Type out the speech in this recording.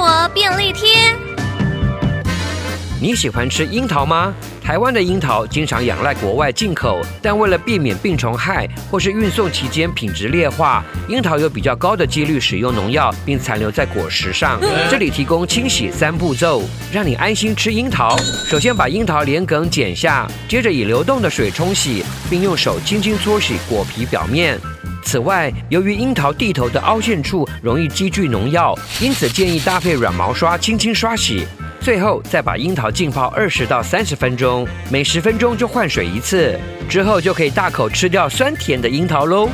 活便利贴。你喜欢吃樱桃吗？台湾的樱桃经常仰赖国外进口，但为了避免病虫害或是运送期间品质劣化，樱桃有比较高的几率使用农药，并残留在果实上。这里提供清洗三步骤，让你安心吃樱桃。首先把樱桃连梗剪下，接着以流动的水冲洗，并用手轻轻搓洗果皮表面。此外，由于樱桃地头的凹陷处容易积聚农药，因此建议搭配软毛刷轻轻刷洗。最后再把樱桃浸泡二十到三十分钟，每十分钟就换水一次，之后就可以大口吃掉酸甜的樱桃喽。